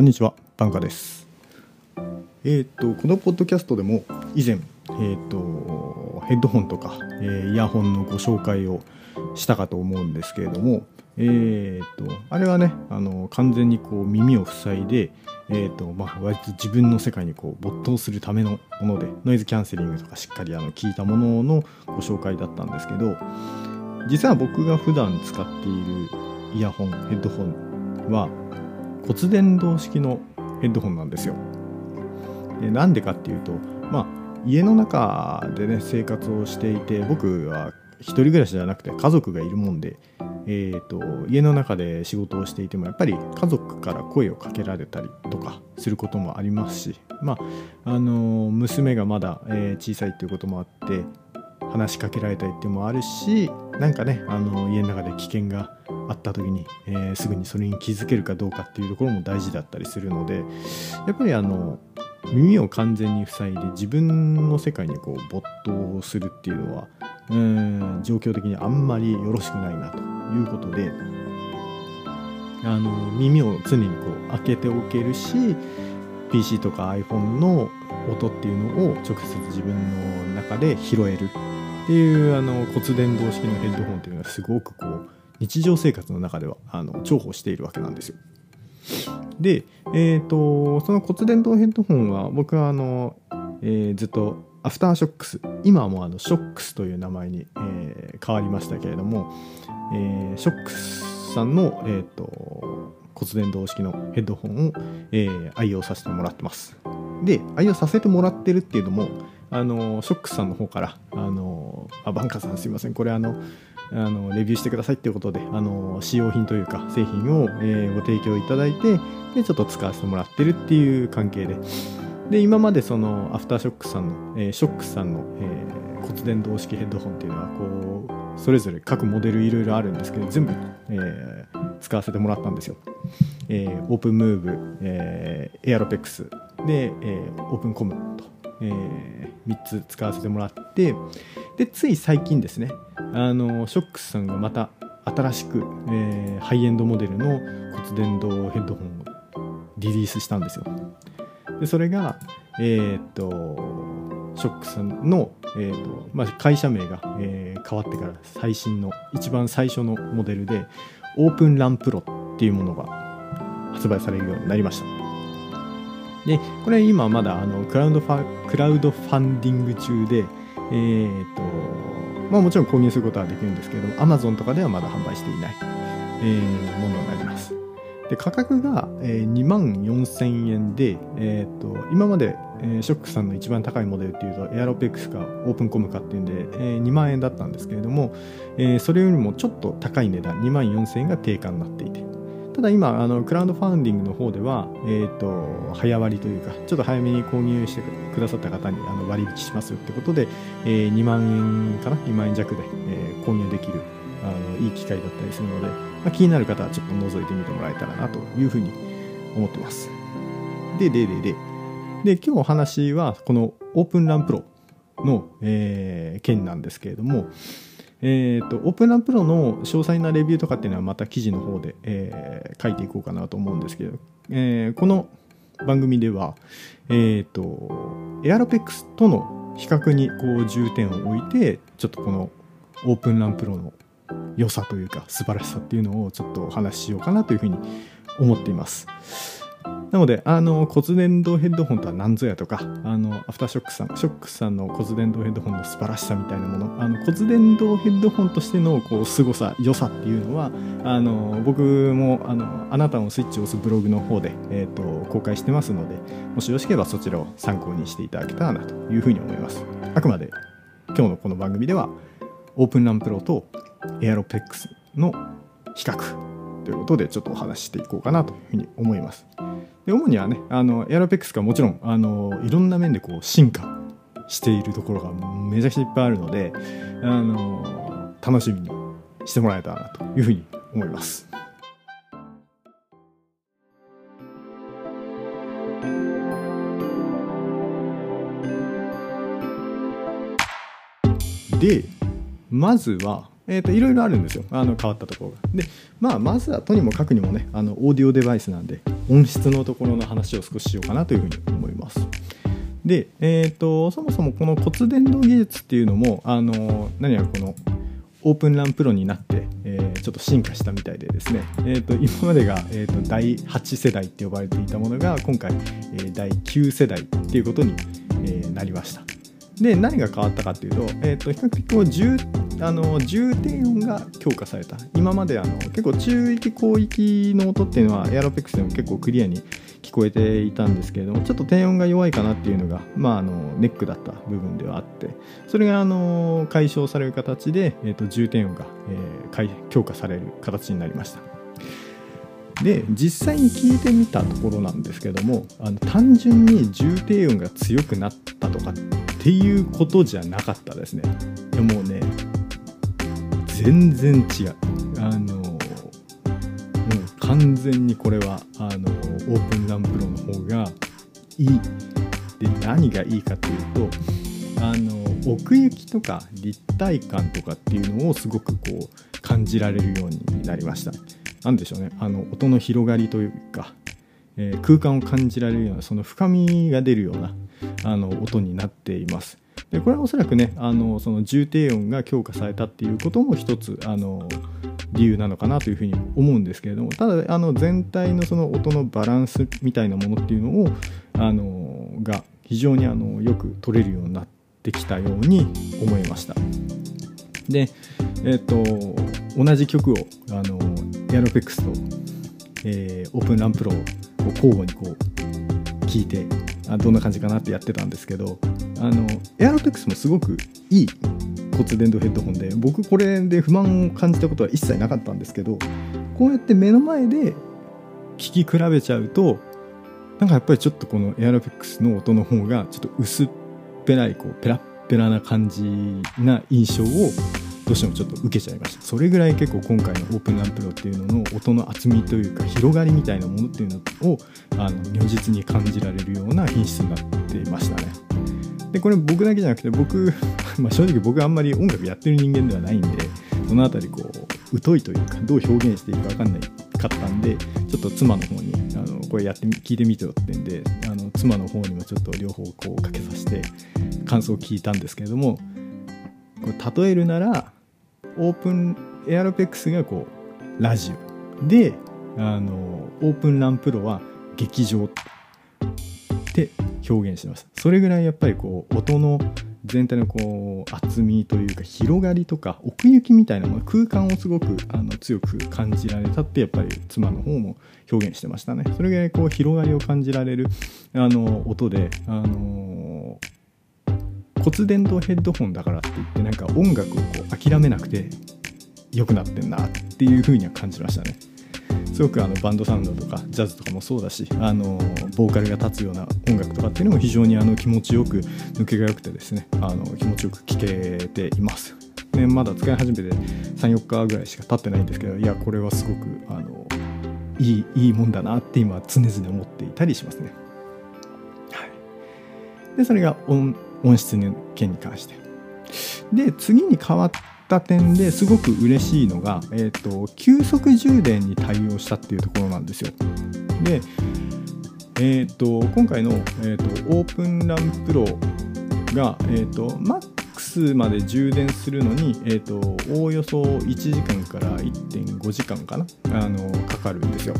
こんにちは、バンカです。えっ、と、このポッドキャストでも以前、えっ、と、ヘッドホンとか、えーイヤホンのご紹介をしたかと思うんですけれども、えっ、と、あれはね、あの、完全にこう耳を塞いで、えっ、と、まあ、割と自分の世界にこう没頭するためのもので、ノイズキャンセリングとかしっかりあの聞いたもののご紹介だったんですけど、実は僕が普段使っているイヤホン、ヘッドホンは、骨伝導式のヘッドホンなんですよ。でなんでかっていうと、まあ、家の中でね生活をしていて僕は一人暮らしじゃなくて家族がいるもんで、えー、と家の中で仕事をしていてもやっぱり家族から声をかけられたりとかすることもありますし、まああの娘がまだ、えー小さいっていうこともあって話しかけられたりっていうのもあるしなんかね、あの家の中で危険があった時に、えーすぐにそれに気づけるかどうかっていうところも大事だったりするのでやっぱりあの耳を完全に塞いで自分の世界にこう没頭するっていうのはうん状況的にあんまりよろしくないなということであの耳を常にこう開けておけるし PC とか iPhone の音っていうのを直接自分の中で拾えるっていうあの骨伝導式のヘッドホンっていうのはすごくこう日常生活の中ではあの重宝しているわけなんですよ。で、えー、とその骨伝導ヘッドホンは僕はあの、えーずっとアフターショックス。今はもうあのショックスという名前に、えー変わりましたけれども、えーショックスさんの、えー、と骨伝導式のヘッドホンを、えー愛用させてもらってます。で愛用させてもらってるっていうのもあのショックスさんの方からあのあバンカーさんすいません。これあのあのレビューしてくださいっていうことであの使用品というか製品を、えーご提供いただいてでちょっと使わせてもらってるっていう関係で。で今までそのアフターショックさんの、えーショックさんの、えー骨伝導式ヘッドホンっていうのはこうそれぞれ各モデルいろいろあるんですけど全部、えー使わせてもらったんですよ、えーオープンムーブ、えーエアロペックスで、えーオープンコムと、え3つ使わせてもらってでつい最近ですねあのショックさんがまた新しく、えーハイエンドモデルの骨伝導ヘッドホンをリリースしたんですよ。でそれがえーっとショックさんの、えーっとまあ、会社名が、えー変わってから最新の一番最初のモデルでオープンランプロっていうものが発売されるようになりました。でこれ今まだあのクラウドファクラウドファンディング中でえーっとまあもちろん購入することはできるんですけれども Amazon とかではまだ販売していない、えものになります。で価格が、えー2万4000円で、えー、と今まで、えーショックさんの一番高いモデルっていうとエアロペックスかオープンコムかっていうんで、えー2万円だったんですけれども、えーそれよりもちょっと高い値段2万4000円が定価になっていて。ただ今あのクラウドファンディングの方では、えー、と早割りというかちょっと早めに購入してくださった方にあの割引しますよってことで、えー2万円かな？2万円弱で、え購入できるあのいい機会だったりするので、まあ、気になる方はちょっと覗いてみてもらえたらなというふうに思ってます。で、で、で、で、で、今日お話はこのオープンランプロの、えー件なんですけれども、えー、とオープンランプロの詳細なレビューとかっていうのはまた記事の方で、えー書いていこうかなと思うんですけど、えーこの番組では、えー、とエアロペックスとの比較にこう重点を置いてちょっとこのオープンランプロの良さというか素晴らしさっていうのをちょっとお話ししようかなというふうに思っています。なので、あの、骨伝導ヘッドホンとは何ぞやとか、あの、アフターショックさん、ショックさんの骨伝導ヘッドホンの素晴らしさみたいなもの、あの、骨伝導ヘッドホンとしての、こう、凄さ、良さっていうのは、あの、僕も、あの、あなたのスイッチを押すブログの方で、えっ、と、公開してますので、もしよろしければそちらを参考にしていただけたらなというふうに思います。あくまで、今日のこの番組では、オープンランプロとエアロペックスの比較ということでちょっとお話ししていこうかなというふうに思います。で主にはねあのエアロペックスがもちろんあのいろんな面でこう進化しているところがめちゃくちゃいっぱいあるのであの楽しみにしてもらえたらなというふうに思います。でまずはえーと、いろいろあるんですよあの変わったところが。で、まあ、まずはとにもかくにもねあのオーディオデバイスなんで音質のところの話を少ししようかなというふうに思います。で、えーと、そもそもこの骨伝導技術っていうのもあの何やらこのオープンランプロになって、えー、ちょっと進化したみたいでですね、えーと、今までが、えーと、第8世代って呼ばれていたものが今回、えー、第9世代っていうことに、えー、なりました。で何が変わったかっていうと,、えー、と比較的こう重あの重低音が強化された今まであの結構中域広域の音っていうのはエアロペックスでも結構クリアに聞こえていたんですけれどもちょっと低音が弱いかなっていうのが、まあ、あのネックだった部分ではあってそれがあの解消される形で、えー、と重低音が、えー、強化される形になりました。で実際に聞いてみたところなんですけどもあの単純に重低音が強くなったとかっていうことじゃなかったですね。いやもうね全然違う。あのもう完全にこれはあのオープンランプロの方がいい。で何がいいかっていうとあの奥行きとか立体感とかっていうのをすごくこう感じられるようになりました。何でしょうねあの音の広がりというか、えー、空間を感じられるようなその深みが出るようなあの音になっています。でこれはおそらくねあのその重低音が強化されたっていうことも一つあの理由なのかなというふうに思うんですけれどもただあの全体のその音のバランスみたいなものっていうのをあのが非常にあのよく取れるようになってきたように思いました。で、え、ー、と同じ曲をあのエアロペックスと、えー、オープンランプロを交互にこう聞いてあどんな感じかなってやってたんですけどあのエアロペックスもすごくいい骨伝導ヘッドホンで僕これで不満を感じたことは一切なかったんですけどこうやって目の前で聞き比べちゃうとなんかやっぱりちょっとこのエアロペックスの音の方がちょっと薄っぺらいこうペラッペラな感じな印象をどうしてもちょっと受けちゃいました。それぐらい結構今回のオープンランプロっていうのの音の厚みというか広がりみたいなものっていうのをあの如実に感じられるような品質になっていましたね。でこれ僕だけじゃなくて僕、まあ、正直僕あんまり音楽やってる人間ではないんでその辺りこう疎いというかどう表現していいか分かんないかったんでちょっと妻の方にあのこれやって聞いてみてよってんであの妻の方にもちょっと両方こうかけさせて感想を聞いたんですけれどもこれ例えるならオープンエアロペックスがこうラジオ。であのオープンランプロは劇場って表現してましたそれぐらいやっぱりこう音の全体のこう厚みというか広がりとか奥行きみたいなもの空間をすごくあの強く感じられたってやっぱり妻の方も表現してましたね。それぐらいこう広がりを感じられるあの音であの骨伝導ヘッドホンだからって言ってなんか音楽をこう諦めなくて良くなってんなっていう風には感じましたね。すごくあのバンドサウンドとかジャズとかもそうだしあのボーカルが立つような音楽とかっていうのも非常にあの気持ちよく抜けが良くてですねあの気持ちよく聴けています、ね、まだ使い始めて34日ぐらいしか経ってないんですけどいやこれはすごくあのいいいいもんだなって今常々思っていたりしますね、はい、でそれが音音質の件に関して。で次に変わった点ですごく嬉しいのが、えーと、急速充電に対応したっていうところなんですよ。で、えーと、今回の、えーと、オープンランプロが、えー、と MAX まで充電するのに、えー、とおおよそ1時間から1.5時間かなあのかかるんですよ。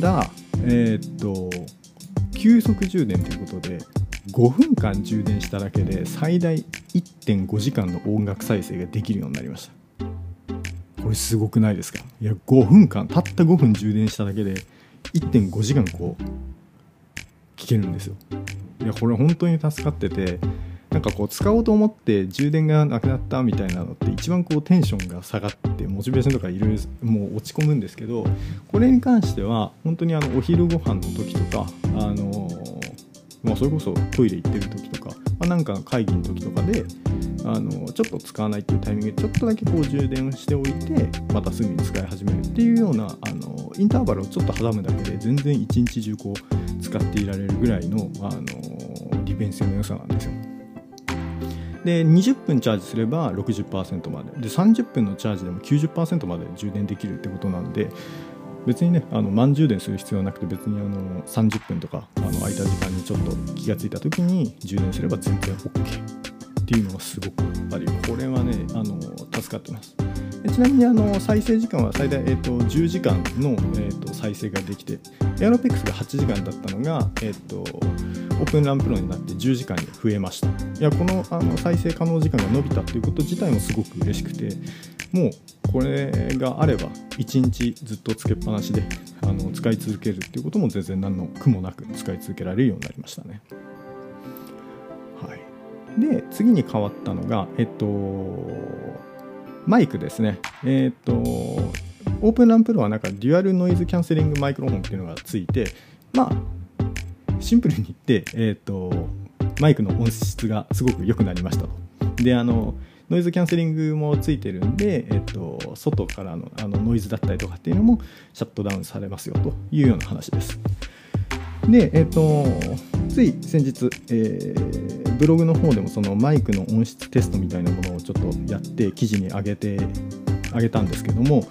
ただ、え、ー、と急速充電ということで5分間充電しただけで最大1.5時間の音楽再生ができるようになりました。これすごくないですか？いや5分間たった5分充電しただけで1.5時間こう聴けるんですよ。いやこれ本当に助かっててなんかこう使おうと思って充電がなくなったみたいなのって一番こうテンションが下がってモチベーションとかいろいろもう落ち込むんですけどこれに関しては本当にあのお昼ご飯の時とかあのまあ、それこそトイレ行ってる時とか、まあ、なんか会議の時とかであのちょっと使わないっていうタイミングでちょっとだけこう充電しておいてまたすぐに使い始めるっていうようなあのインターバルをちょっと挟むだけで全然一日中こう使っていられるぐらいのあの利便性の良さなんですよ。で20分チャージすれば60%までで30分のチャージでも90%まで充電できるってことなんで別にねあの満充電する必要はなくて別にあの30分とかあの空いた時間にちょっと気が付いた時に充電すれば全然 OK っていうのがすごくあるこれはねあの助かってます。ちなみにあの再生時間は最大、えーと、10時間の、えーと、再生ができてエアロペックスが8時間だったのが、えー、とオープンランプロになって10時間に増えましたいやこのあの再生可能時間が伸びたっていうこと自体もすごく嬉しくてもうこれがあれば1日ずっとつけっぱなしであの使い続けるっていうことも全然何の苦もなく使い続けられるようになりましたね。はい、で次に変わったのがえっとマイクですね。えっとオープンランプロはなんかデュアルノイズキャンセリングマイクロフォンっていうのがついてまあシンプルに言って、えっとマイクの音質がすごく良くなりましたと。であのノイズキャンセリングもついてるんで、えっと、外からのあのノイズだったりとかっていうのもシャットダウンされますよというような話です。で、えっと、つい先日、えー、ブログの方でもそのマイクの音質テストみたいなものをちょっとやって記事に上げてあげたんですけども、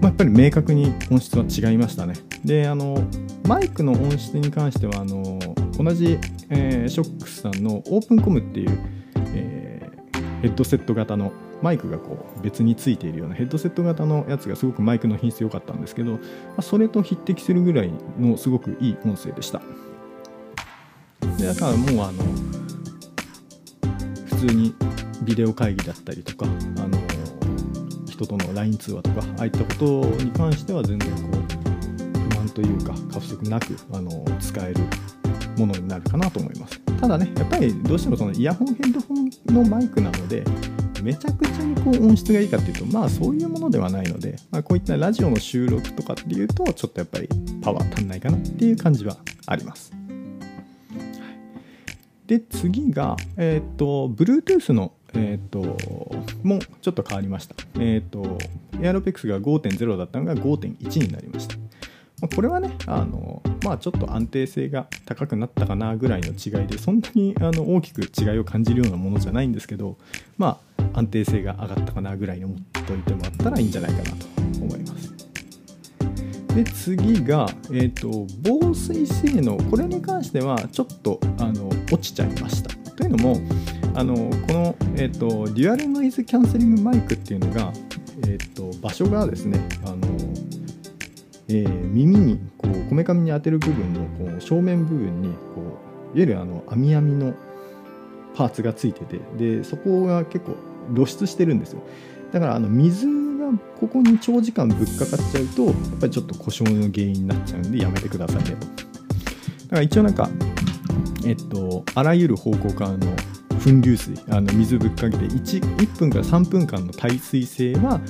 まあ、やっぱり明確に音質は違いましたね。であのマイクの音質に関してはあの同じ、えー、ショックスさんのオープンコムっていう、えーヘッドセット型のマイクがこう別についているようなヘッドセット型のやつがすごくマイクの品質良かったんですけど、まあ、それと匹敵するぐらいのすごくいい音声でしたでだからもうあの普通にビデオ会議だったりとかあの人との LINE 通話とかああいったことに関しては全然こう不満というか過不足なくあの使えるものになるかなと思います。ただねやっぱりどうしてもそのイヤホンヘッドホンのマイクなのでめちゃくちゃにこう音質がいいかっていうとまあそういうものではないので、まあ、こういったラジオの収録とかっていうとちょっとやっぱりパワー足んないかなっていう感じはあります。で次が、えっ、と Bluetooth のえっ、ー、ともちょっと変わりました。えっ、ー、と AirPods が5.0だったのが5.1になりました。これはねあのまあちょっと安定性が高くなったかなぐらいの違いでそんなにあの大きく違いを感じるようなものじゃないんですけどまあ安定性が上がったかなぐらいに思っておいてもらったらいいんじゃないかなと思います。で次が、えーと、防水性能。これに関してはちょっとあの落ちちゃいました。というのもあのこの、えーと、デュアルノイズキャンセリングマイクっていうのが、えーと場所がですねあのえー、耳にこうこめかみに当てる部分のこう正面部分にこういわゆるあの網網のパーツがついててでそこが結構露出してるんですよ。だからあの水がここに長時間ぶっかかっちゃうとやっぱりちょっと故障の原因になっちゃうんでやめてくださいねと。だから一応なんかえっとあらゆる方向からの粉流水あの水ぶっかけて 1, 1分から3分間の耐水性は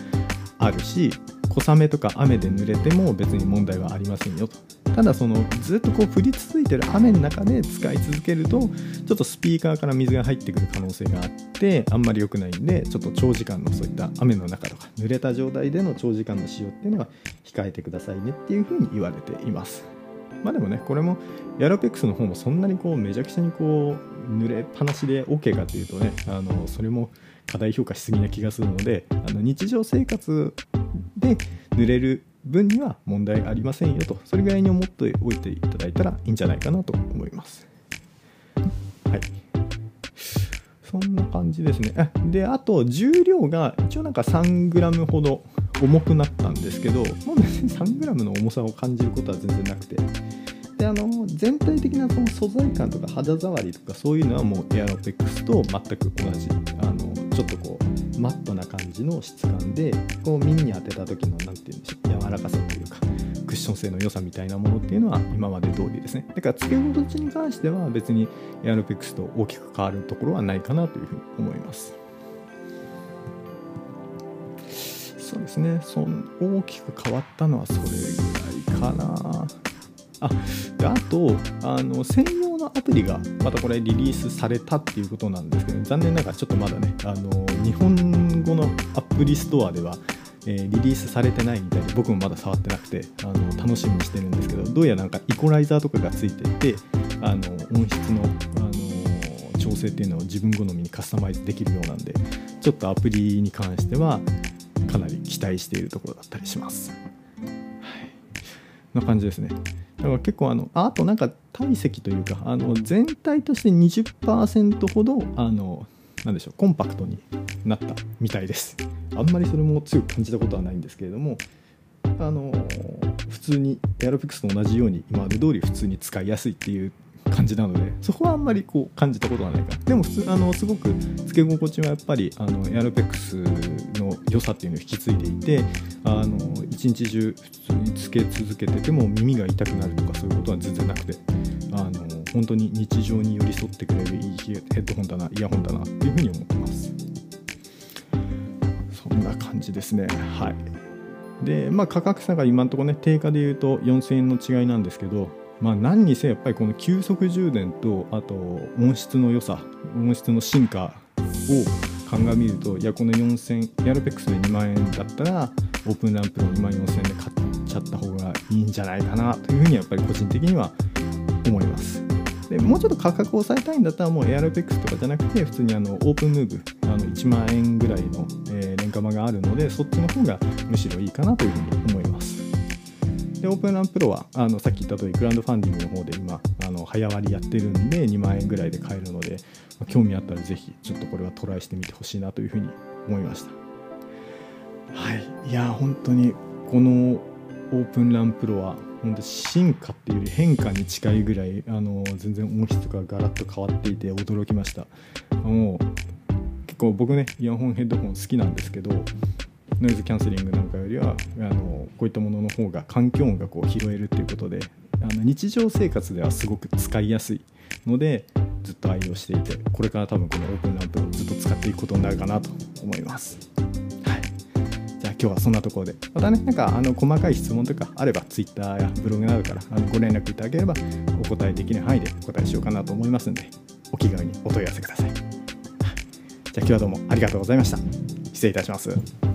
あるし小雨とか雨で濡れても別に問題はありませんよと。ただそのずっとこう降り続いてる雨の中で使い続けるとちょっとスピーカーから水が入ってくる可能性があってあんまり良くないんでちょっと長時間のそういった雨の中とか濡れた状態での長時間の使用っていうのは控えてくださいねっていうふうに言われています。まあでもねこれもヤロペックスの方もそんなにこうめちゃくちゃにこう濡れっぱなしで OK かっていうとねあのそれも過大評価しすぎな気がするのであの日常生活で濡れる分には問題ありませんよとそれぐらいに思っておいていただいたらいいんじゃないかなと思います。はい。そんな感じですね。であと重量が一応なんか 3g ほど重くなったんですけどもう別に 3g の重さを感じることは全然なくて。であの全体的なその素材感とか肌触りとかそういうのはもうエアロペックスと全く同じあのちょっとこうマットな感じの質感でこう耳に当てた時の何て言うんでしょう柔らかさというかクッション性の良さみたいなものっていうのは今まで通りですね。だから付け心地に関しては別にエアロペックスと大きく変わるところはないかなというふうに思います。そうですね。そ大きく変わったのはそれぐらいかな。あであとあの専用のアプリがまたこれリリースされたっていうことなんですけど残念ながらちょっとまだねあの日本語のアプリストアでは、え、リリースされてないみたいで僕もまだ触ってなくてあの楽しみにしてるんですけどどうやらなんかイコライザーとかがついててあの音質の、あの調整っていうのを自分好みにカスタマイズできるようなんでちょっとアプリに関してはかなり期待しているところだったりします。はい、な感じですね。だから結構あのあとなんか体積というかあの全体として20%ほどあのなでしょうコンパクトになったみたいですあんまりそれも強く感じたことはないんですけれどもあの普通にエアロピクスと同じように今まで通り普通に使いやすいっていう感じなのでそこはあんまりこう感じたことはないかでも普通あのすごくつけ心地はやっぱりあのエアロペックスの良さっていうのを引き継いでいてあの一日中普通につけ続けてても耳が痛くなるとかそういうことは全然なくてあの本当に日常に寄り添ってくれるいいヘッドホンだなイヤホンだなっていうふうに思ってます。そんな感じですね。はい。でまあ価格差が今のところね定価で言うと4000円の違いなんですけどまあ何にせやっぱりこの急速充電とあと音質の良さ音質の進化を鑑みるといやこの4000エアロペックスで2万円だったらオープンランプの2万4000円で買っちゃった方がいいんじゃないかなというふうにやっぱり個人的には思います。でもうちょっと価格を抑えたいんだったらもうエアロペックスとかじゃなくて普通にあのオープンムーブあの1万円ぐらいの、えー、廉価版があるのでそっちの方がむしろいいかなというふうに思います。でオープンランプロはあのさっき言った通りグラウンドファンディングの方で今あの早割りやってるんで2万円ぐらいで買えるので、まあ、興味あったらぜひちょっとこれはトライしてみてほしいなというふうに思いました。はい。いや本当にこのオープンランプロは本当進化っていうより変化に近いぐらいあの全然音質がガラッと変わっていて驚きました。もう結構僕ねイヤホンヘッドホン好きなんですけどノイズキャンセリングなんかよりはあのこういったものの方が環境音がこう拾えるっていうことであの日常生活ではすごく使いやすいのでずっと愛用していてこれから多分このオープンランプをずっと使っていくことになるかなと思います。はいじゃあ今日はそんなところでまたねなんかあの細かい質問とかあれば Twitter やブログなどからあのご連絡いただければお答えできる範囲でお答えしようかなと思いますのでお気軽にお問い合わせください。じゃあ今日はどうもありがとうございました。失礼いたします。